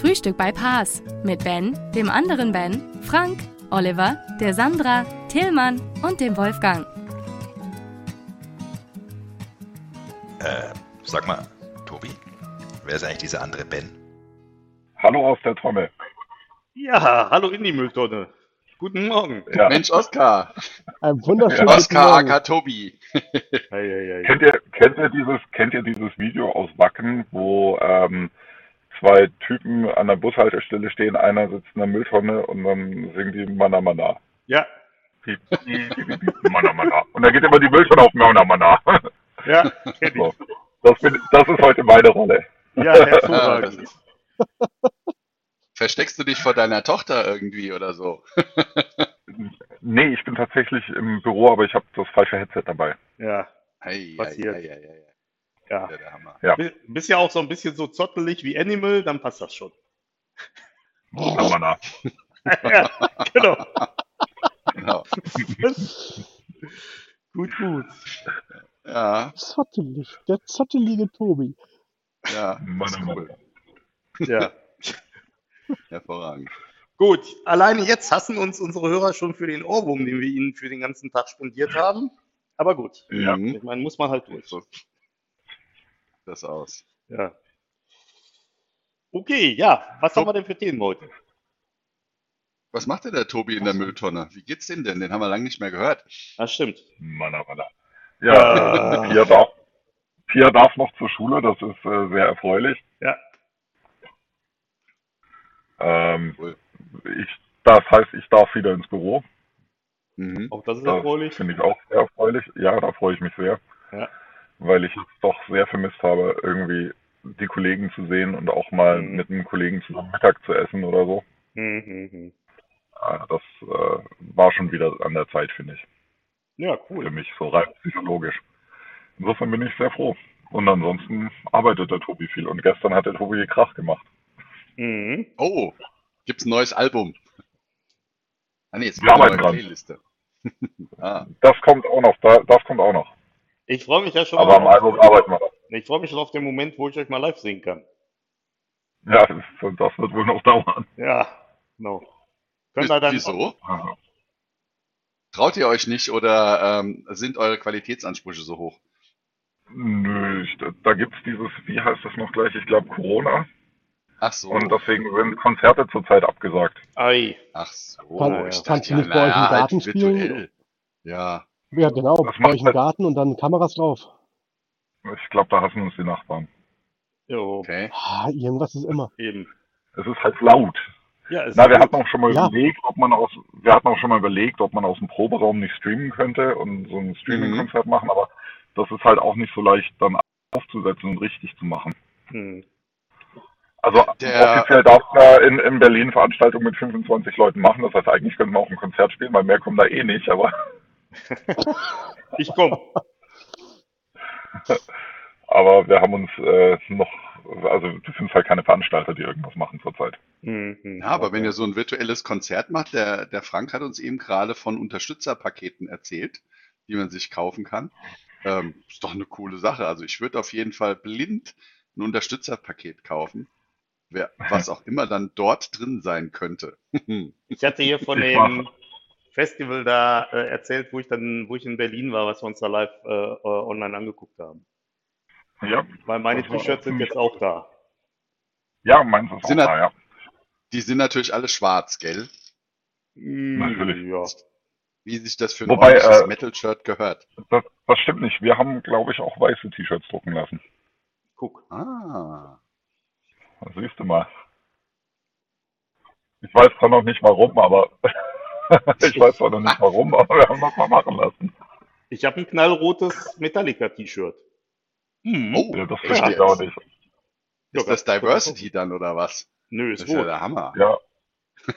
Frühstück bei Paas mit Ben, dem anderen Ben, Frank, Oliver, der Sandra, Tillmann und dem Wolfgang. Äh, sag mal, Tobi, wer ist eigentlich dieser andere Ben? Hallo aus der Tonne. Ja, hallo in die Mülltonne. Guten Morgen. Ja. Mensch, Oskar. Ein wunderschönen Oskar aka Tobi. Kennt ihr, kennt ihr dieses, kennt ihr dieses Video aus Wacken, wo ähm, zwei Typen an der Bushaltestelle stehen, einer sitzt in der Mülltonne und dann singen die Mana Mana. Ja, Mana Mana. Und dann geht immer die Mülltonne auf Mana Mana. ja, kenn So. ich. Das, bin, das ist heute meine Rolle. Ja, das hervorragend. ist- Versteckst du dich vor deiner Tochter irgendwie oder so? Nee, ich bin tatsächlich im Büro, aber ich habe das falsche Headset dabei. Ja, Hey, Passiert. Hey, hey, hey, ja. hey. Der Hammer. Ja. Bi- Bist ja auch so ein bisschen so zottelig wie Animal, dann passt das schon. Mana Mana. ja, genau. Genau. gut, gut. Ja, Zottelig, der zottelige Tobi. ja, ist Mana. cool. Ja. Hervorragend. Gut, alleine jetzt hassen uns unsere Hörer schon für den Ohrwurm, den wir ihnen für den ganzen Tag spendiert haben. Aber gut, Ja. Mhm. ich meine, muss man halt durch. Das aus. Ja. Okay, ja, was haben wir denn für Themen heute? Was macht denn der Tobi in der Mülltonne? Wie geht's dem denn? Den haben wir lange nicht mehr gehört. Das stimmt. Mana Mana. Ja, Äh. Pia, darf, Pia darf noch zur Schule, das ist äh, sehr erfreulich. Ja. Ähm, Cool. ich, das heißt, ich darf wieder ins Büro. Mhm. Auch das ist Das erfreulich. finde ich auch sehr erfreulich. Ja, da freue ich mich sehr. Ja. Weil ich es doch sehr vermisst habe, irgendwie die Kollegen zu sehen und auch mal Mhm. mit einem Kollegen zusammen Mittag zu essen oder so. Mhm, mhm. Äh, Das äh, war schon wieder an der Zeit, finde ich. Ja, Für cool. mich so rein psychologisch. Insofern bin ich sehr froh. Und ansonsten arbeitet der Tobi viel. Und gestern hat der Tobi Krach gemacht. Mhm. Oh, gibt's ein neues Album? Ah nee, jetzt Wir eine arbeiten neue dran. Playliste. ah, Das kommt auch noch. Da, das kommt auch noch. Ich freue mich ja schon Aber am mal. Album arbeiten wir. Ich freue mich schon auf den Moment, wo ich euch mal live sehen kann. Ja, das, das wird wohl noch dauern. Ja, genau. Könnt ihr dann, wieso? Traut ihr euch nicht oder ähm, sind eure Qualitätsansprüche so hoch? Nö, ich, da gibt's dieses, wie heißt das noch gleich? Ich glaube Corona. Ach so. Und deswegen sind Konzerte zurzeit abgesagt. Ei. Ach so. Kann- ich kannst dachte, du nicht ja, bei euch im Garten halt spielen? Ja. Ja, genau, Das bei macht euch im halt- Garten und dann Kameras drauf. Ich glaube, da hassen uns die Nachbarn. Jo, Okay. Ah, irgendwas ist immer. eben. Es ist halt laut. Ja, ist Na, wir gut. hatten auch schon mal Ja. überlegt, ob man aus, wir hatten auch schon mal überlegt, ob man aus dem Proberaum nicht streamen könnte und so ein Streaming-Konzert machen, aber das ist halt auch nicht so leicht dann aufzusetzen und richtig zu machen. Hm. Also Der- offiziell darf man in, in Berlin Veranstaltungen mit 25 Leuten machen, das heißt eigentlich könnten wir auch ein Konzert spielen, weil mehr kommen da eh nicht, aber Ich komme. aber wir haben uns äh, noch, also du findest halt keine Veranstalter, die irgendwas machen zurzeit. Hm, hm. Ja, aber wenn ihr so ein virtuelles Konzert macht, der, der Frank hat uns eben gerade von Unterstützerpaketen erzählt, die man sich kaufen kann. Ähm, ist doch eine coole Sache. Also ich würde auf jeden Fall blind ein Unterstützerpaket kaufen, wer, was auch immer dann dort drin sein könnte. Ich hatte hier von dem Festival da äh, erzählt, wo ich dann, wo ich in Berlin war, was wir uns da live äh, äh, online angeguckt haben. Ja, Weil meine T-Shirts sind jetzt auch da. ja meins ist auch Sind da, das- ja. Die sind natürlich alle schwarz, gell? Natürlich. Ja. Wie sich das für ein Wobei, äh, Metal-Shirt gehört. Das, das stimmt nicht. Wir haben, glaube ich, auch weiße T-Shirts drucken lassen. Guck. Ah. Das siehst du mal. Ich weiß zwar noch nicht warum, aber ich weiß zwar noch nicht warum, aber wir haben das mal machen lassen. Ich habe ein knallrotes Metallica-T-Shirt. Hm. Oh, Ja, das verstehe ich auch nicht. Ist das Diversity dann oder was? Nö, Das ist ist ja der Hammer. Ja,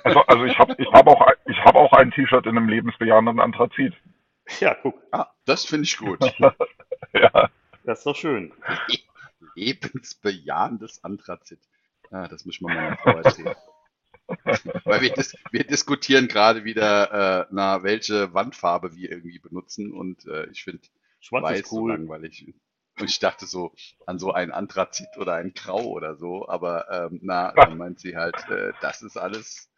Also, also ich habe ich hab auch, ich hab auch ein T-Shirt in einem lebensbejahenden Anthrazit. Ja, guck, Ah, das finde ich gut. Ja. das ist doch schön. Lebensbejahendes Anthrazit. Ah, das muss ich mal meiner Frau erzählen. Weil wir, dis wir diskutieren gerade wieder, äh, na, welche Wandfarbe wir irgendwie benutzen und äh, ich finde weiß ist so cool. langweilig. Und ich dachte so an so ein Anthrazit oder ein Grau oder so, aber ähm, na, dann meint sie halt, äh, das ist alles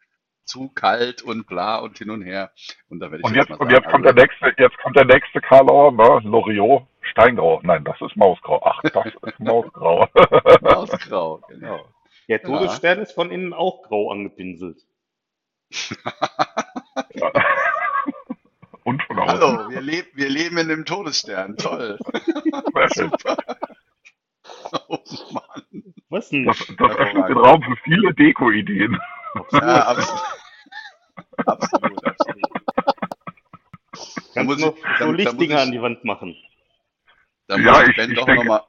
zu kalt und bla und hin und her. Und da werde ich Und jetzt jetzt, mal und sagen, jetzt kommt der also, nächste, jetzt kommt der nächste Karlauer, ne? Loriot, Steingrau. Nein, das ist Mausgrau. Ach, das ist Mausgrau. Mausgrau, genau. Der Todesstern ist von innen auch grau angepinselt. Ja. Und von außen. Hallo, wir, leb wir leben in einem Todesstern. Toll. Super. Oh Mann. Was denn? Das, das öffnet den Raum für viele Deko-Ideen. Ja, absolut. absolut, absolut. Da Kannst muss du noch ich- so muss Lichtdinger ich- an die Wand machen. Da muss Ja, ich ich- Ben ich doch denke- nochmal.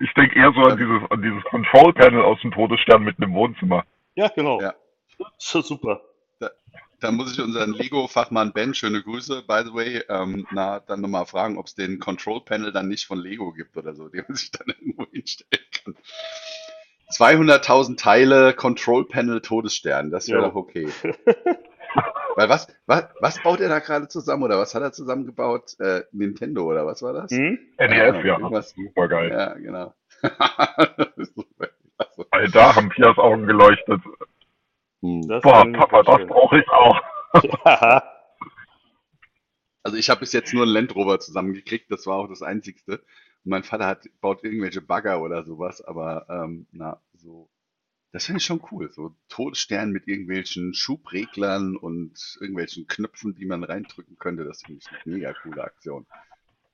Ich denke eher so an dieses, an dieses Control-Panel aus dem Todesstern mitten im Wohnzimmer. Ja, genau. Ja. So super. Da muss ich unseren Lego-Fachmann Ben, schöne Grüße, by the way, ähm, na, dann nochmal fragen, ob es den Control-Panel dann nicht von Lego gibt oder so, den man sich dann irgendwo hinstellen kann. 200.000 Teile Control-Panel Todesstern, das wäre Jo. doch okay. Weil was, was, was baut er da gerade zusammen oder was hat er zusammengebaut? Äh, Nintendo oder was war das? Hm? NES, ja. Irgendwas. Super geil. Ja, genau. Also, Weil da haben Pias Augen geleuchtet. hm. Das Boah, Papa, das brauche ich auch. Ja. Also ich habe bis jetzt nur einen Land Rover zusammengekriegt, das war auch das Einzigste. Und mein Vater hat, baut irgendwelche Bagger oder sowas, aber ähm, na, so, das finde ich schon cool. So Todesstern mit irgendwelchen Schubreglern und irgendwelchen Knöpfen, die man reindrücken könnte, das finde ich eine mega coole Aktion.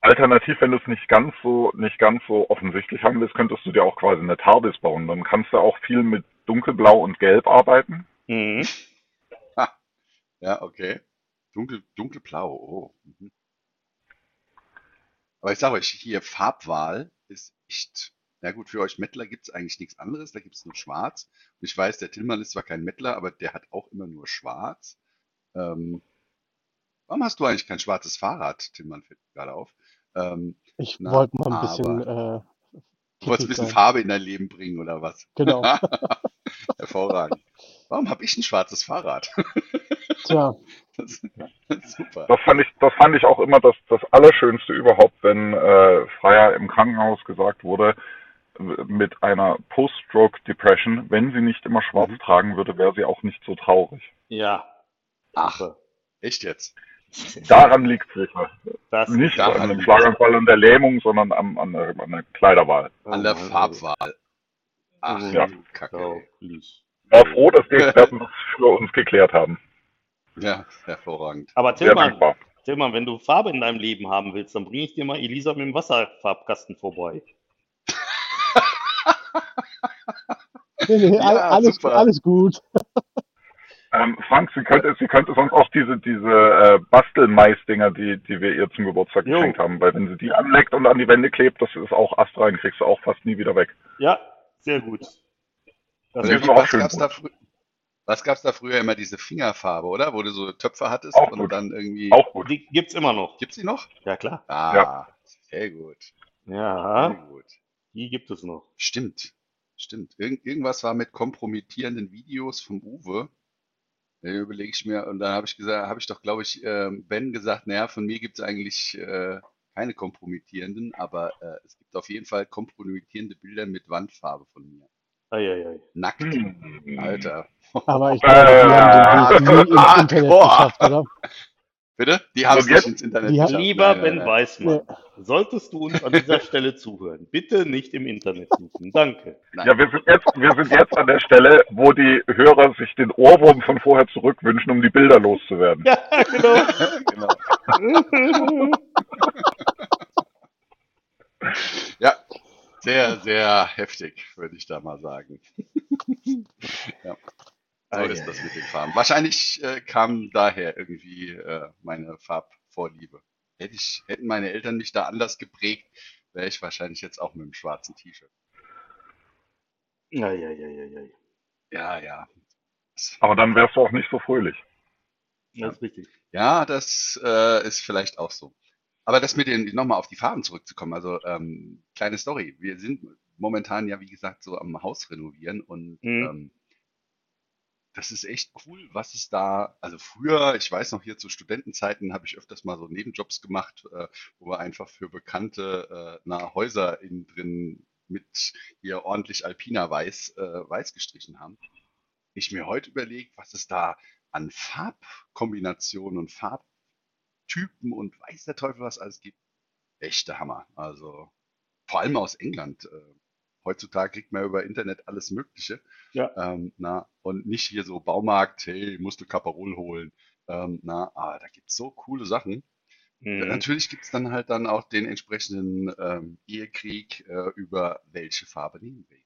Alternativ, wenn du es nicht ganz so, nicht ganz so offensichtlich haben willst, könntest du dir auch quasi eine TARDIS bauen. Dann kannst du auch viel mit dunkelblau und gelb arbeiten. Mhm. Ja, okay. Dunkel, dunkelblau, oh. Mhm. Aber ich sage euch, hier Farbwahl ist echt. Na gut, für euch Mettler gibt es eigentlich nichts anderes, da gibt es nur schwarz. Und ich weiß, der Tillmann ist zwar kein Mettler, aber der hat auch immer nur schwarz. Ähm, warum hast du eigentlich kein schwarzes Fahrrad, Tillmann fällt gerade auf? Ähm, Ich wollte mal ein bisschen. Äh, du wolltest ein bisschen sein. Farbe in dein Leben bringen, oder was? Genau. Hervorragend. Warum habe ich ein schwarzes Fahrrad? Tja, Das, super. Das fand ich, das fand ich auch immer das, das Allerschönste überhaupt, wenn äh, Freier im Krankenhaus gesagt wurde, mit einer Post-Stroke Depression, wenn sie nicht immer schwarz Mhm. tragen würde, wäre sie auch nicht so traurig. Ja. Ach, echt jetzt? Daran liegt es sicher. Das Nicht daran an dem. Schlaganfall und der Lähmung, sondern am, an, der, an der Kleiderwahl. An der. Farbwahl. Ach, Ja. du Kacke. Unglaublich. War froh, dass die Experten das für uns geklärt haben. Ja, hervorragend. Aber Tillmann. Tillmann, wenn du Farbe in deinem Leben haben willst, dann bringe ich dir mal Elisa mit dem Wasserfarbkasten vorbei. Nee, nee, Ja, all- alles, super. alles gut. Ähm, Frank, sie könnte, sie könnte sonst auch diese, diese äh, Bastelmais-Dinger, die, die wir ihr zum Geburtstag Jo. geschenkt haben, weil wenn sie die anleckt und an die Wände klebt, das ist auch astrein, kriegst du auch fast nie wieder weg. Ja, sehr gut. Das Oder ist auch was schön gab's gut. was gab's da früher immer diese Fingerfarbe, oder? Wo du so Töpfe hattest Auch und gut. dann irgendwie. Auch gut. die gibt's immer noch. Gibt's die noch? Ja, klar. Ah, Ja. sehr gut. Sehr Ja, gut. Die gibt es noch. Stimmt. Stimmt. Irgend, irgendwas war mit kompromittierenden Videos vom Uwe. Da überlege ich mir, und dann habe ich gesagt, habe ich doch, glaube ich, ähm, Ben gesagt, naja, von mir gibt es eigentlich äh, keine kompromittierenden, aber äh, es gibt auf jeden Fall kompromittierende Bilder mit Wandfarbe von mir. Eieiei. Nackt. Hm. Alter. Aber ich glaube, die haben den Weg nie ins Internet Boah. geschafft, oder? Bitte? Die haben es nicht ins Internet Die ha- geschafft. Lieber Nein, Ben nein, nein. Weißmann, solltest du uns an dieser Stelle zuhören, bitte nicht im Internet suchen. Danke. Nein. Ja, wir sind jetzt, wir sind jetzt an der Stelle, wo die Hörer sich den Ohrwurm von vorher zurückwünschen, um die Bilder loszuwerden. Ja, genau. genau. Ja, sehr, sehr heftig, würde ich da mal sagen. ja. So Ei, ist ei, das mit den Farben. Wahrscheinlich äh, kam daher irgendwie äh, meine Farbvorliebe. Hätte ich, hätten meine Eltern mich da anders geprägt, wäre ich wahrscheinlich jetzt auch mit einem schwarzen T-Shirt. Eieiei. Ja, ja. Aber dann wärst du auch nicht so fröhlich. Das ist richtig. Ja, das äh, ist vielleicht auch so. Aber das mit den, nochmal auf die Farben zurückzukommen, also ähm, kleine Story. Wir sind momentan ja, wie gesagt, so am Haus renovieren und Mhm. ähm, das ist echt cool, was es da, also früher, ich weiß noch hier zu Studentenzeiten, habe ich öfters mal so Nebenjobs gemacht, äh, wo wir einfach für bekannte äh, nahe Häuser innen drin mit hier ordentlich Alpina Weiß, äh, Weiß gestrichen haben. Ich mir heute überlege, was es da an Farbkombinationen und Farbtypen und weiß der Teufel was alles gibt. Echter Hammer. Also vor allem aus England. Äh, heutzutage kriegt man über Internet alles Mögliche. Ja. Ähm, na, und nicht hier so Baumarkt, hey, musst du Caparol holen. Ähm, na, aber da gibt's so coole Sachen. Mhm. Natürlich gibt's dann halt dann auch den entsprechenden ähm, Ehekrieg äh, über welche Farbe nehmen wir.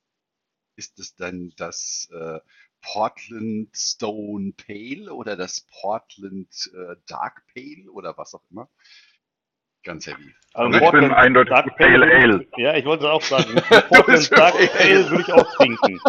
Ist es dann das äh, Portland Stone Pale oder das Portland äh, Dark Pale oder was auch immer? Ganz heavy. Also Ich bin Portland eindeutig Dark Pale Ale. Ja, ich wollte auch sagen, Portland Dark Ale würde ich auch trinken.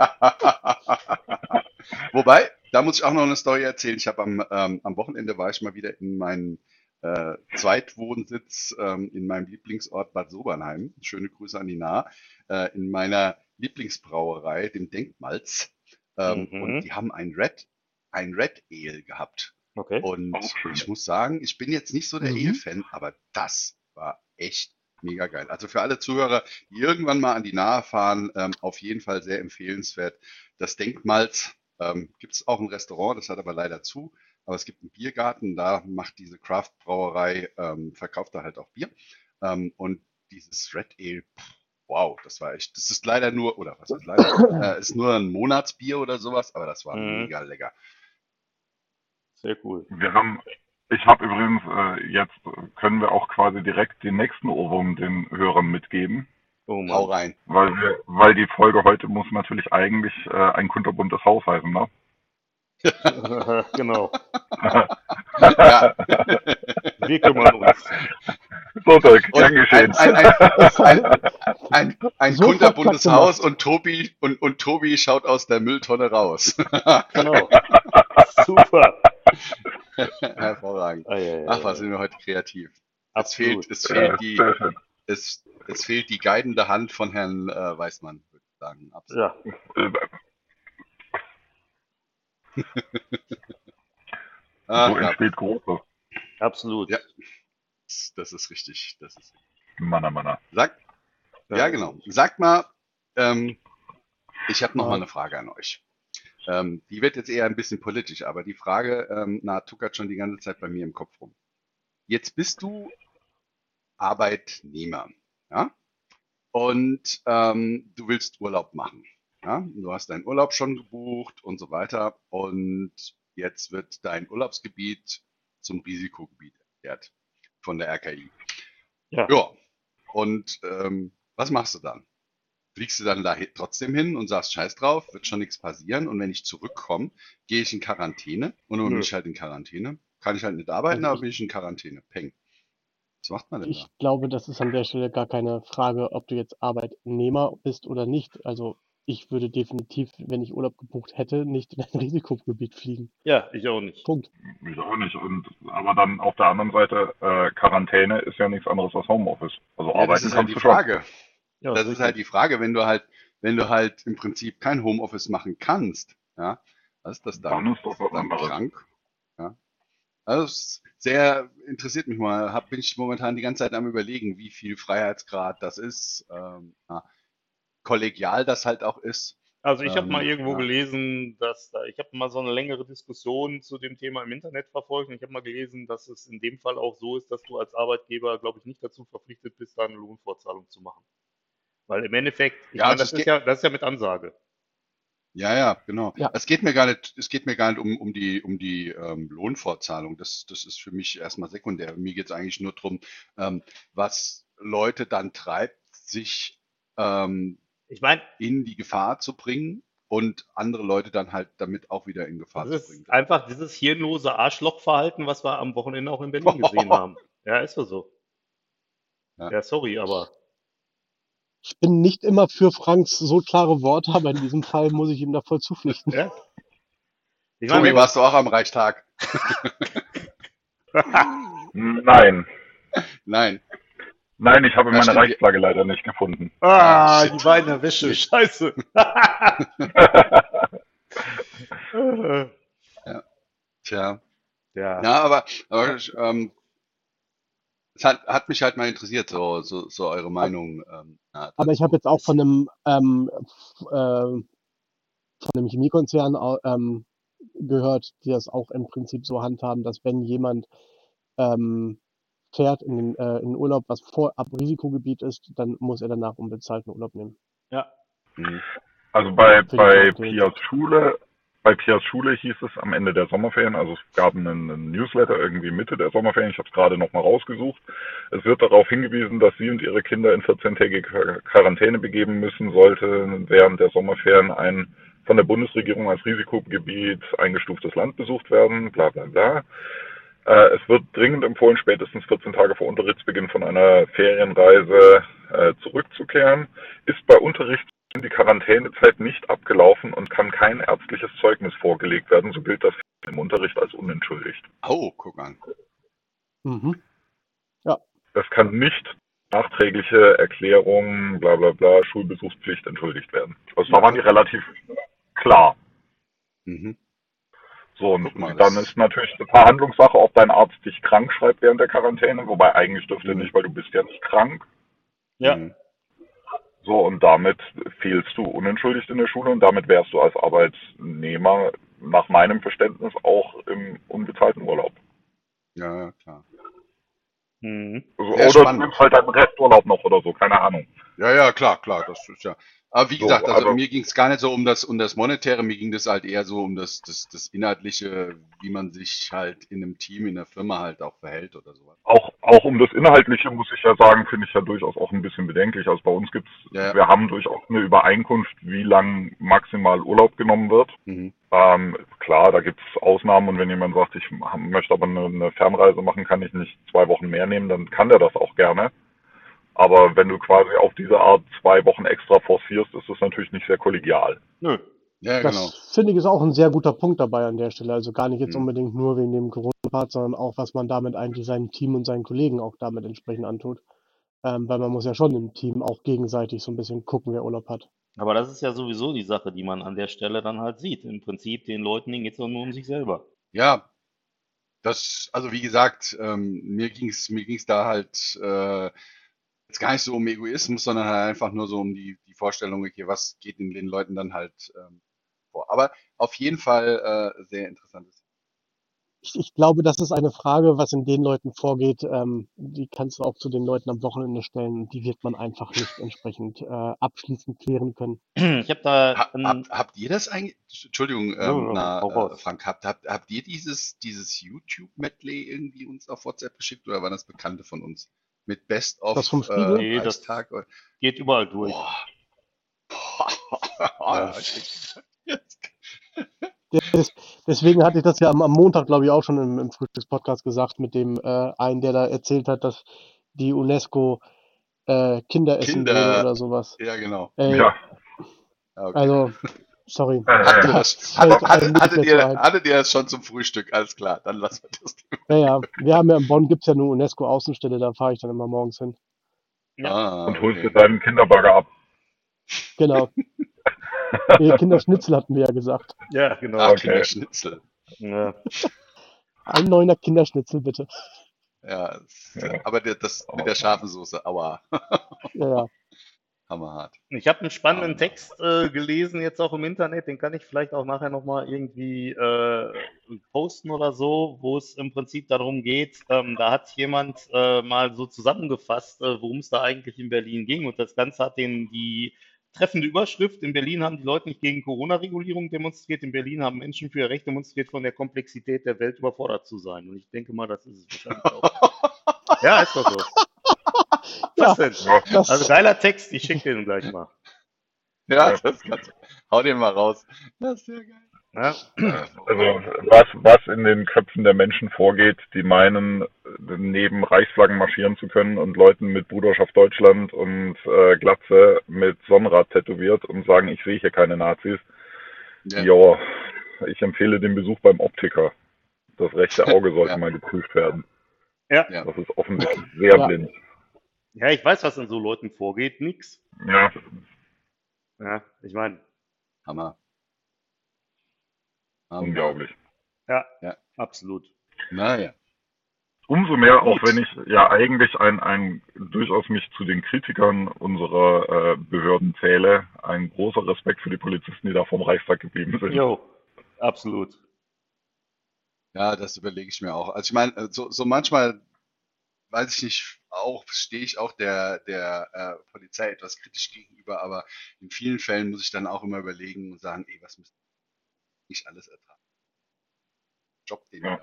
Wobei, da muss ich auch noch eine Story erzählen. Ich habe am, ähm, am Wochenende war ich mal wieder in meinem äh, Zweitwohnsitz ähm, in meinem Lieblingsort Bad Sobernheim. Schöne Grüße an die Nah. Äh, in meiner Lieblingsbrauerei, dem Denkmalz. Ähm, Mhm. Und die haben ein Red, ein Red Ale gehabt. Okay. Und ich muss sagen, ich bin jetzt nicht so der Mhm. Ale-Fan, aber das war echt mega geil. Also für alle Zuhörer, die irgendwann mal an die Nahe fahren, ähm, auf jeden Fall sehr empfehlenswert. Das Denkmalz ähm, gibt es auch ein Restaurant, das hat aber leider zu. Aber es gibt einen Biergarten, da macht diese Craft-Brauerei, ähm, verkauft da halt auch Bier. Ähm, und dieses Red Ale, pff, wow, das war echt, das ist leider nur, oder was ist leider, äh, ist nur ein Monatsbier oder sowas, aber das war Mhm. mega lecker. Sehr cool. Wir haben, ich habe übrigens äh, jetzt, können wir auch quasi direkt den nächsten Ohrwurm den Hörern mitgeben, Oh Hau rein. weil wir, weil die Folge heute muss natürlich eigentlich äh, ein kunterbuntes Haus heißen, ne? genau. Ja. Wir kümmern uns. so, Dirk, gern geschehen. Ein, ein, ein, ein, ein, ein Sofort kunterbuntes. Haus und Tobi, und, und Tobi schaut aus der Mülltonne raus. Genau. Super. Hervorragend. Ah, ja, ja, Ach, was ja. sind wir heute kreativ. Es Absolut. fehlt, es fehlt die, es, es fehlt die guidende Hand von Herrn äh, Weißmann, würde ich sagen. Absolut. Ja, Ah, so entsteht Großes. absolut. Ja. das ist richtig. Das ist Manna, Manna. Sag, ja, genau. Sagt mal, ähm, ich habe noch Ja. mal eine Frage an euch. Ähm, die wird jetzt eher ein bisschen politisch, aber die Frage, ähm, na, tuckert schon die ganze Zeit bei mir im Kopf rum. Jetzt bist du Arbeitnehmer, ja? Und ähm, du willst Urlaub machen, ja? Du hast deinen Urlaub schon gebucht und so weiter. Und jetzt wird dein Urlaubsgebiet zum Risikogebiet erklärt von der RKI. Ja. Ja. Und ähm, was machst du dann? Fliegst du dann da trotzdem hin und sagst, scheiß drauf, wird schon nichts passieren. Und wenn ich zurückkomme, gehe ich in Quarantäne. Und dann bin Nö. ich halt in Quarantäne. Kann ich halt nicht arbeiten, Also aber ich- bin ich in Quarantäne. Peng. Was macht man denn da? Ich glaube, das ist an der Stelle gar keine Frage, ob du jetzt Arbeitnehmer bist oder nicht. Also ich würde definitiv, wenn ich Urlaub gebucht hätte, nicht in ein Risikogebiet fliegen. Ja, ich auch nicht. Punkt. Ich auch nicht. Und, aber dann auf der anderen Seite, äh, Quarantäne ist ja nichts anderes als Homeoffice. Also Ja, das arbeiten ist halt kannst die du schon. Ja, Das ist halt die Frage, wenn du halt, wenn du halt im Prinzip kein Homeoffice machen kannst, ja, was ist das dann? Dann ist doch das was dann anderes. krank? Ja. Also sehr interessiert mich mal. Hab, bin ich momentan die ganze Zeit am überlegen, wie viel Freiheitsgrad das ist, ähm, ja, kollegial das halt auch ist. Also ich habe Ähm, mal irgendwo ja. gelesen, dass da, ich habe mal so eine längere Diskussion zu dem Thema im Internet verfolgt und ich habe mal gelesen, dass es in dem Fall auch so ist, dass du als Arbeitgeber, glaube ich, nicht dazu verpflichtet bist, da eine Lohnfortzahlung zu machen. Weil im Endeffekt, ich Ja, meine, also das ist ja, das ist ja mit Ansage. Ja, ja, genau. Ja. Es geht mir gar nicht, es geht mir gar nicht um, um die, um die ähm, Lohnfortzahlung. Das, das ist für mich erstmal sekundär. Mir geht es eigentlich nur darum, ähm, was Leute dann treibt, sich ähm, Ich meine, in die Gefahr zu bringen und andere Leute dann halt damit auch wieder in Gefahr das zu bringen. ist einfach dieses hirnlose Arschlochverhalten, was wir am Wochenende auch in Berlin gesehen haben. Ja, ist so so. Ja. Ja, sorry, aber Ich bin nicht immer für Franks so klare Worte, aber in diesem Fall muss ich ihm da voll zupflichten. ja, Ich meine, Tobi, warst du auch am Reichstag? Nein. Nein. Nein, ich habe Ja, meine. Reichsflagge leider nicht gefunden. Ah, shit. die beiden in der Wäsche. Scheiße. Tja. ja. Ja, aber, aber ähm, es hat, hat mich halt mal interessiert, so, so, so eure Meinung. Ähm, Aber ich habe jetzt auch von einem, ähm, äh, von einem Chemiekonzern ähm, gehört, die das auch im Prinzip so handhaben, dass wenn jemand ähm, fährt in den, äh, in den Urlaub, was vorab Risikogebiet ist, dann muss er danach unbezahlten Urlaub nehmen. ja. Mhm. Also bei, bei. Pias Schule, bei Pias Schule hieß es am Ende der Sommerferien, also es gab einen, einen Newsletter irgendwie Mitte der Sommerferien, ich habe es gerade nochmal rausgesucht. Es wird darauf hingewiesen, dass sie und ihre Kinder in 14-tägige Quar- Quarantäne begeben müssen, sollte während der Sommerferien ein von der Bundesregierung als Risikogebiet eingestuftes Land besucht werden, bla bla bla. Äh, es wird dringend empfohlen, spätestens 14 Tage vor Unterrichtsbeginn von einer Ferienreise äh, zurückzukehren. Ist bei Unterricht die Quarantänezeit nicht abgelaufen und kann kein ärztliches Zeugnis vorgelegt werden, so gilt das im Unterricht als unentschuldigt. Oh, guck an. Mhm. Es kann nicht nachträgliche Erklärung, bla bla bla, Schulbesuchspflicht entschuldigt werden. Also da waren die relativ klar. Mhm. So, und mal, dann ist natürlich eine Verhandlungssache, ob dein Arzt dich krank schreibt während der Quarantäne, wobei eigentlich dürfte Mhm. nicht, weil du bist ja nicht krank. Ja. Mhm. So, und damit fehlst du unentschuldigt in der Schule und damit wärst du als Arbeitnehmer nach meinem Verständnis auch im unbezahlten Urlaub. Ja, ja, klar. Mhm. Also, oder spannend. du nimmst halt deinen Resturlaub noch oder so, keine Ahnung. Ja, ja, klar, klar, das ist ja. Aber wie So, gesagt, also mir ging es gar nicht so um das, um das Monetäre, mir ging das halt eher so um das, das, das Inhaltliche, wie man sich halt in einem Team, in der Firma halt auch verhält oder sowas. Auch, auch um das Inhaltliche muss ich ja sagen, finde ich ja durchaus auch ein bisschen bedenklich. Also bei uns gibt's, Ja, wir haben durchaus eine Übereinkunft, wie lang maximal Urlaub genommen wird. Mhm. Ähm, klar, da gibt's Ausnahmen und wenn jemand sagt, ich möchte aber eine, eine Fernreise machen, kann ich nicht zwei Wochen mehr nehmen, dann kann der das auch gerne. Aber wenn du quasi auf diese Art zwei Wochen extra forcierst, ist das natürlich nicht sehr kollegial. Nö. Ja, Das genau. finde ich ist auch ein sehr guter Punkt dabei an der Stelle. Also gar nicht jetzt Mhm. unbedingt nur wegen dem Corona-Part, sondern auch, was man damit eigentlich seinem Team und seinen Kollegen auch damit entsprechend antut. Ähm, weil man muss ja schon im Team auch gegenseitig so ein bisschen gucken, wer Urlaub hat. Aber das ist ja sowieso die Sache, die man an der Stelle dann halt sieht. Im Prinzip, den Leuten, denen geht es doch nur um sich selber. Ja, das, also wie gesagt, ähm, mir ging's mir ging's da halt äh, jetzt gar nicht so um Egoismus, sondern halt einfach nur so um die, die Vorstellung, okay, was geht in den Leuten dann halt ähm, vor. Aber auf jeden Fall äh, sehr interessantes. Ich, ich glaube, das ist eine Frage, was in den Leuten vorgeht. Ähm, die kannst du auch zu den Leuten am Wochenende stellen die wird man einfach nicht entsprechend äh, abschließend klären können. Ich habe da Ha, ein, habt, habt ihr das eigentlich? Entschuldigung, ähm, ja, na, äh. Frank, habt, habt, habt ihr dieses, dieses YouTube-Medley irgendwie uns auf WhatsApp geschickt oder waren das Bekannte von uns? Mit Best of Das vom Spiegel? Nee, das- oder- geht überall durch. Boah. Boah. Des, deswegen hatte ich das ja am, am Montag, glaube ich, auch schon im, im Frühstückspodcast gesagt, mit dem äh, einen, der da erzählt hat, dass die UNESCO äh, Kinder essen Kinder- würde oder sowas. ja, genau. Äh, Ja. Ja, okay. Also, sorry. Hattet ihr das, Fällt hattet, ihr, hattet ihr das schon zum Frühstück? Alles klar, dann lassen wir das. Ja, ja, wir haben ja in Bonn gibt's ja eine UNESCO-Außenstelle, da fahre ich dann immer morgens hin. Ja. Ah, und holst dir deinen Kinderburger ab. Genau. Nee, Kinderschnitzel hatten wir ja gesagt. Ja, genau. Ah, Okay. Kinderschnitzel. Ja. Ein neuner Kinderschnitzel, bitte. Ja, aber das mit der scharfen Soße, aua. Ja, ja. Hammerhart. Ich habe einen spannenden Ah. Text äh, gelesen jetzt auch im Internet, den kann ich vielleicht auch nachher nochmal irgendwie äh, posten oder so, wo es im Prinzip darum geht, ähm, da hat jemand äh, mal so zusammengefasst, äh, worum es da eigentlich in Berlin ging und das Ganze hat den die treffende Überschrift, in Berlin haben die Leute nicht gegen Corona-Regulierung demonstriert, in Berlin haben Menschen für ihr Recht demonstriert, von der Komplexität der Welt überfordert zu sein und ich denke mal, das ist es wahrscheinlich auch. Ja, ist doch so. Ja, Was denn? das, Also geiler Text, ich schicke den gleich mal. Ja, das kannst du. Hau den mal raus. Das ist sehr geil. Ja? Also was, was in den Köpfen der Menschen vorgeht, die meinen, neben Reichsflaggen marschieren zu können und Leuten mit Bruderschaft Deutschland und äh, Glatze mit Sonnenrad tätowiert und sagen, ich sehe hier keine Nazis. Ja. Ja, ich empfehle den Besuch beim Optiker. Das rechte Auge sollte Ja. mal geprüft werden. Ja. Ja. Das ist offensichtlich sehr Ja. blind. Ja, ich weiß, was in so Leuten vorgeht. Nix. Ja, Ja, ich meine, Hammer. Hammer. unglaublich. ja, Ja. absolut. Naja. Umso mehr, auch Gut. wenn ich ja eigentlich ein, ein durchaus mich zu den Kritikern unserer äh, Behörden zähle, ein großer Respekt für die Polizisten, die da vom Reichstag geblieben sind. Jo, absolut. Ja, das überlege ich mir auch. Also ich meine, äh, so, so manchmal, weiß ich nicht, auch stehe ich auch der, der äh, Polizei etwas kritisch gegenüber, aber in vielen Fällen muss ich dann auch immer überlegen und sagen, ey, was müssen nicht alles ertragen? Job, den Ja.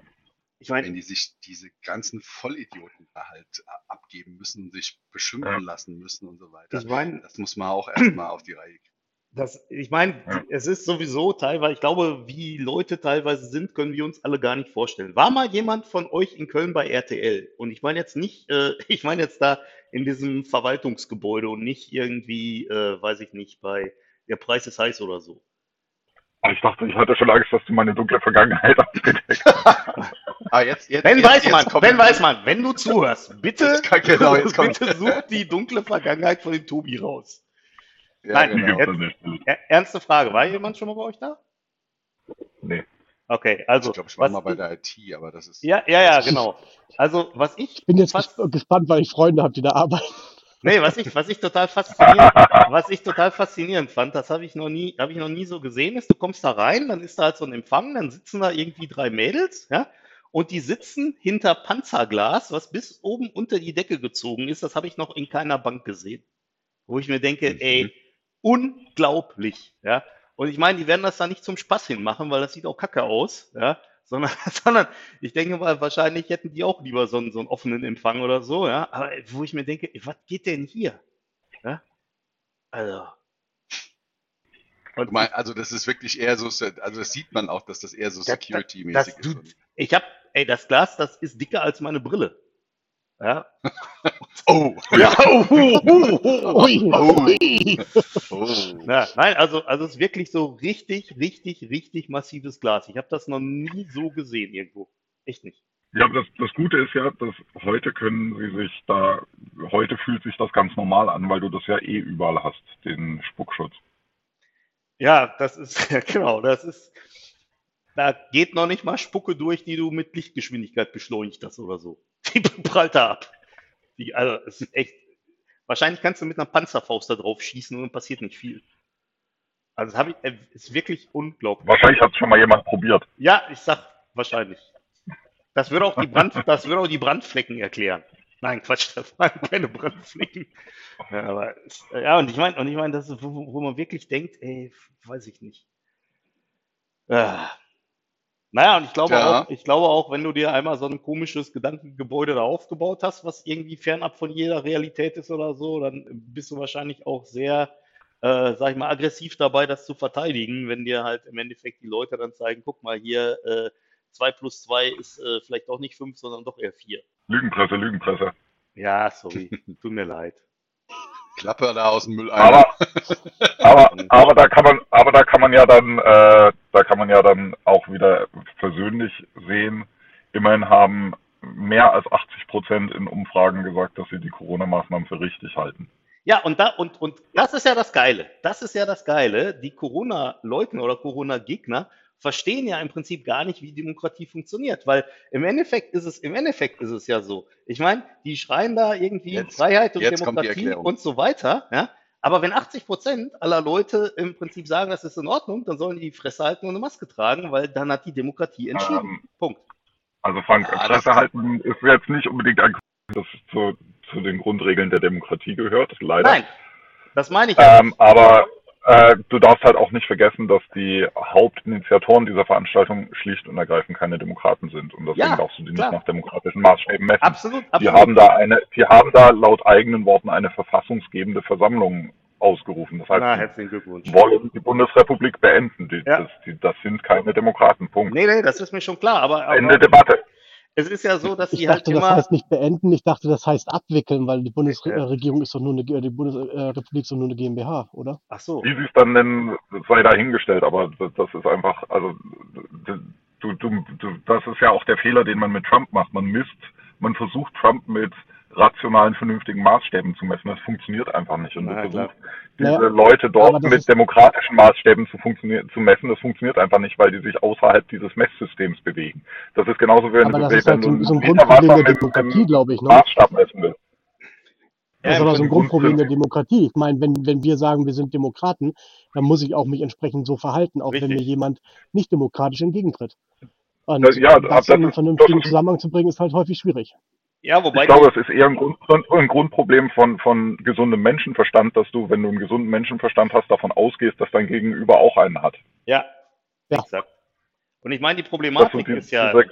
Ich meine, wenn die sich diese ganzen Vollidioten da halt äh, abgeben müssen, sich beschimpfen Ja. lassen müssen und so weiter. ich meine, Das muss man auch erstmal auf die Reihe kriegen. Das, ich meine, Ja. es ist sowieso teilweise, ich glaube, wie Leute teilweise sind, können wir uns alle gar nicht vorstellen. War mal jemand von euch in Köln bei RTL? Und ich meine jetzt nicht, äh, ich meine jetzt da in diesem Verwaltungsgebäude und nicht irgendwie, äh, weiß ich nicht, bei Der Preis ist heiß oder so. Ich dachte, ich hatte schon Angst, dass du meine dunkle Vergangenheit aufgedeckt hast. Ah, jetzt, jetzt, Ben jetzt, Weißmann, jetzt Ben Weißmann, wenn du zuhörst, bitte, Jetzt kann- genau, bitte such die dunkle Vergangenheit von dem Tobi raus. Ja, Nein, genau. Er, ernste Frage, war jemand schon mal bei euch da? Nee. Okay, also, Ich glaube, ich war mal bei der IT, aber das ist. Ja, ja, ja, genau. Also, was ich Ich bin jetzt fast, ges gespannt, weil ich Freunde habe, die da arbeiten. nee, was ich, was ich total faszinierend, was ich total faszinierend fand, das habe ich noch nie, habe ich noch nie so gesehen, ist, du kommst da rein, dann ist da halt so ein Empfang, dann sitzen da irgendwie drei Mädels, ja, und die sitzen hinter Panzerglas, was bis oben unter die Decke gezogen ist. Das habe ich noch in keiner Bank gesehen. Wo ich mir denke, Mhm. ey, unglaublich, ja. Und ich meine, die werden das da nicht zum Spaß hinmachen, weil das sieht auch kacke aus, ja. Sondern, sondern ich denke mal, wahrscheinlich hätten die auch lieber so einen, so einen offenen Empfang oder so, ja. Aber wo ich mir denke, was geht denn hier? Ja? Also. Und mein, also das ist wirklich eher so, also das sieht man auch, dass das eher so Security-mäßig ist. du- ich habe, ey, das Glas, das ist dicker als meine Brille. Ja. Oh, Ja, oh, oh, oh, oh. Oh. oh. Ja, nein, also, also es ist wirklich so richtig, richtig, richtig massives Glas. Ich habe das noch nie so gesehen irgendwo. Echt nicht. Ja, das, das Gute ist ja, dass heute können sie sich da, heute fühlt sich das ganz normal an, weil du das ja eh überall hast, den Spuckschutz. Ja, das ist, ja, genau, das ist, da geht noch nicht mal Spucke durch, die du mit Lichtgeschwindigkeit beschleunigt hast oder so. Die prallt da ab. Die, also, es ist echt, wahrscheinlich kannst du mit einer Panzerfaust da drauf schießen und dann passiert nicht viel. Also, das habe ich, äh, ist wirklich unglaublich. Wahrscheinlich hat es schon mal jemand probiert. Ja, ich sag wahrscheinlich. Das würde auch die Brand, das würde auch die Brandflecken erklären. Nein, Quatsch, das waren keine Brandflecken. Ja, aber, ja, und ich meine, und ich meine, das ist, wo, wo man wirklich denkt, ey, weiß ich nicht. Ah. Naja, und ich glaube Tja. auch, ich glaube auch, wenn du dir einmal so ein komisches Gedankengebäude da aufgebaut hast, was irgendwie fernab von jeder Realität ist oder so, dann bist du wahrscheinlich auch sehr, äh, sag ich mal, aggressiv dabei, das zu verteidigen, wenn dir halt im Endeffekt die Leute dann zeigen, guck mal hier, äh, 2 plus 2 ist äh, vielleicht doch nicht 5, sondern doch eher 4. Lügenpresse, Lügenpresse. Ja, sorry, tut mir leid. Klappe da aus dem Mülleimer. Aber, aber, aber da kann man, aber da kann man ja dann, äh, da kann man ja dann auch wieder persönlich sehen. Immerhin haben mehr als 80 Prozent in Umfragen gesagt, dass sie die Corona-Maßnahmen für richtig halten. Ja, und da, und, und das ist ja das Geile. Das ist ja das Geile. Die Corona-Leugner oder Corona-Gegner verstehen ja im Prinzip gar nicht, wie Demokratie funktioniert, weil im Endeffekt ist es, im Endeffekt ist es ja so. Ich meine, die schreien da irgendwie Jetzt- Freiheit und Demokratie und so weiter, ja. Aber wenn 80 Prozent aller Leute im Prinzip sagen, das ist in Ordnung, dann sollen die die Fresse halten und eine Maske tragen, weil dann hat die Demokratie entschieden. Ähm, Punkt. Also Frank, Ja, das- Presse halten ist jetzt nicht unbedingt ein das zu, zu den Grundregeln der Demokratie gehört, leider. Nein, das meine ich ja Ähm, aber du darfst halt auch nicht vergessen, dass die Hauptinitiatoren dieser Veranstaltung schlicht und ergreifend keine Demokraten sind. Und deswegen Ja, darfst du die klar. nicht nach demokratischen Maßstäben messen. Absolut, Die absolut. haben da eine, die haben da laut eigenen Worten eine verfassungsgebende Versammlung ausgerufen. Das heißt, Na, die herzlichen Glückwunsch. wollen die Bundesrepublik beenden. Die, Ja. das, die, das sind keine Demokraten. Punkt. Nee, nee, das ist mir schon klar, aber, Ende aber Debatte. Es ist ja so, dass Ich die halt dachte, das immer. heißt nicht beenden, ich dachte, das heißt abwickeln, weil die. Bundesregierung ist doch nur eine, G- die Bundesrepublik ist doch nur eine GmbH, oder? Ach so. Wie sie es dann nennen, sei dahingestellt, aber das, das ist einfach, also das ist ja auch der Fehler, den man mit Trump macht. Man misst, man versucht Trump mit rationalen, vernünftigen Maßstäben zu messen. Das funktioniert einfach nicht. Und Na, man klar. versucht, diese Naja, Leute dort mit demokratischen Maßstäben zu, funktionieren, zu messen. Das funktioniert einfach nicht, weil die sich außerhalb dieses Messsystems bewegen. Das ist genauso, wie wenn Aber du, das ist halt so, so ein Grundproblem der Demokratie, glaube ich. Ne? Maßstab messen willst. Das ist aber so ein Grundproblem der Demokratie. Ich meine, wenn, wenn wir sagen, wir sind Demokraten, dann muss ich auch mich entsprechend so verhalten, auch wenn mir Richtig. jemand nicht demokratisch entgegentritt. Und Das- ja, das, das in einen ist- vernünftigen Zusammenhang zu bringen, ist halt häufig schwierig. Ja, wobei Ich glaube, das ist eher ein, Grund, ein Grundproblem von, von gesundem Menschenverstand, dass du, wenn du einen gesunden Menschenverstand hast, davon ausgehst, dass dein Gegenüber auch einen hat. Ja, Ja. exakt. Und ich meine, die Problematik die, ist ja, diese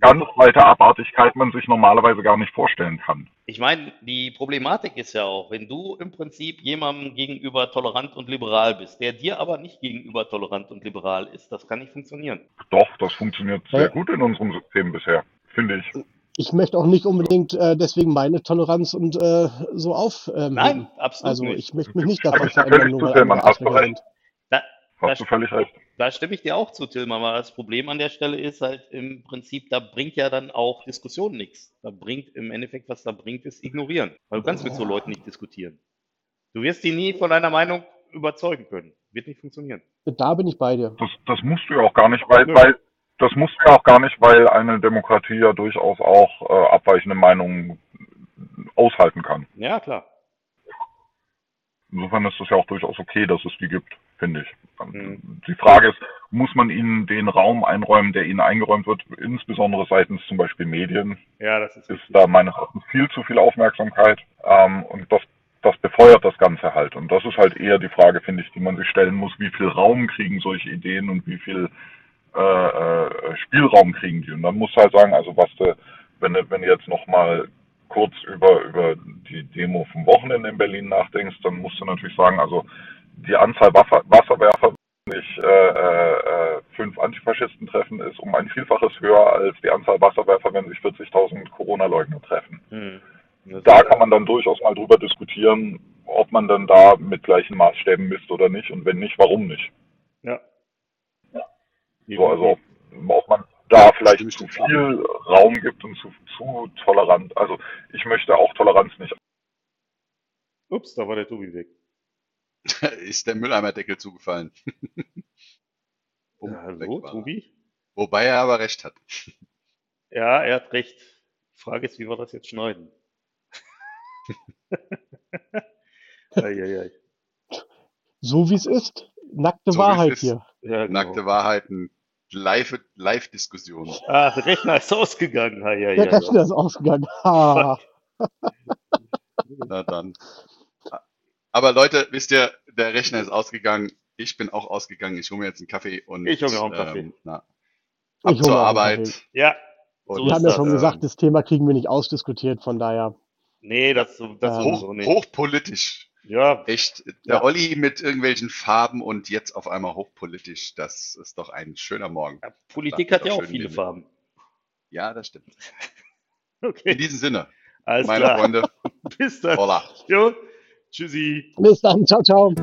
ganz weite Abartigkeit man sich normalerweise gar nicht vorstellen kann. ich meine, die Problematik ist ja auch, wenn du im Prinzip jemandem gegenüber tolerant und liberal bist, der dir aber nicht gegenüber tolerant und liberal ist, das kann nicht funktionieren. Doch, das funktioniert Ja. sehr gut in unserem System bisher, finde ich. Ich möchte auch nicht unbedingt äh, deswegen meine Toleranz und äh, so auf. Ähm, Nein, absolut Also nicht. ich möchte mich nicht Da davon verändern, völlig nur weil Tillmann. Hast du recht. Da, Hast du völlig recht. Da stimme ich dir auch zu, Tilman, aber das Problem an der Stelle ist halt im Prinzip, da bringt ja dann auch Diskussion nichts. Da bringt im Endeffekt, was da bringt, ist ignorieren. Weil du kannst mit so Leuten nicht diskutieren. Du wirst die nie von deiner Meinung überzeugen können. Wird nicht funktionieren. Da bin ich bei dir. Das, das musst du ja auch gar nicht, weil, Nö. weil das musst du ja auch gar nicht, weil eine Demokratie ja durchaus auch äh, abweichende Meinungen aushalten kann. Ja, klar. Insofern ist es ja auch durchaus okay, dass es die gibt, finde ich. Mhm. Die Frage ist, muss man ihnen den Raum einräumen, der ihnen eingeräumt wird, insbesondere seitens zum Beispiel Medien, Ja, das ist ist richtig. da meines Erachtens viel zu viel Aufmerksamkeit ähm, und das, das befeuert das Ganze halt. Und das ist halt eher die Frage, finde ich, die man sich stellen muss, wie viel Raum kriegen solche Ideen und wie viel äh, äh, Spielraum kriegen die. Und dann musst du halt sagen, also was du, wenn du, wenn du jetzt nochmal kurz über, über die Demo vom Wochenende in Berlin nachdenkst, dann musst du natürlich sagen, also die Anzahl Wasser, Wasserwerfer, wenn sich äh, äh, fünf Antifaschisten treffen, ist um ein Vielfaches höher als die Anzahl Wasserwerfer, wenn sich 40.000 Corona-Leugner treffen. Hm. Da kann man dann durchaus mal drüber diskutieren, ob man dann da mit gleichen Maßstäben misst oder nicht und wenn nicht, warum nicht. Ja. So, also ob man da vielleicht zu viel Raum gibt und zu, zu tolerant. Also ich möchte auch Toleranz nicht. Ups, da war der Tobi weg. ist der Mülleimerdeckel zugefallen. Ja, hallo. Tobi? Wobei er aber recht hat. Ja, er hat recht. Die Frage ist, wie wir das jetzt schneiden. Eieiei. So wie es ist. Nackte So Wahrheit ist. hier. Ja, genau. Nackte Wahrheiten, Live- Live-Diskussion. Ah, der Rechner ist ausgegangen. Eieiei. Der Rechner ist ausgegangen. Ha. Na dann. Aber Leute, wisst ihr, der Rechner ist ausgegangen. Ich bin auch ausgegangen. Ich hole mir jetzt einen Kaffee und Ich hole mir auch einen Kaffee. Ähm, na, Ich ab hole zur mir auch einen Arbeit. Kaffee. Ja, Und, So Wir haben ja schon ähm, gesagt, das Thema kriegen wir nicht ausdiskutiert, von daher. nee, das, so- das Ähm, hoch, nicht. hochpolitisch. Ja, Echt. Der Ja. Olli mit irgendwelchen Farben und jetzt auf einmal hochpolitisch. Das ist doch ein schöner Morgen. Politik Ja, hat ja doch auch viele. Farben. Ja, das stimmt. Okay, In diesem Sinne, alles meine klar. Freunde, Bis dann. holla. Jo, tschüssi. Bis dann. Ciao, ciao.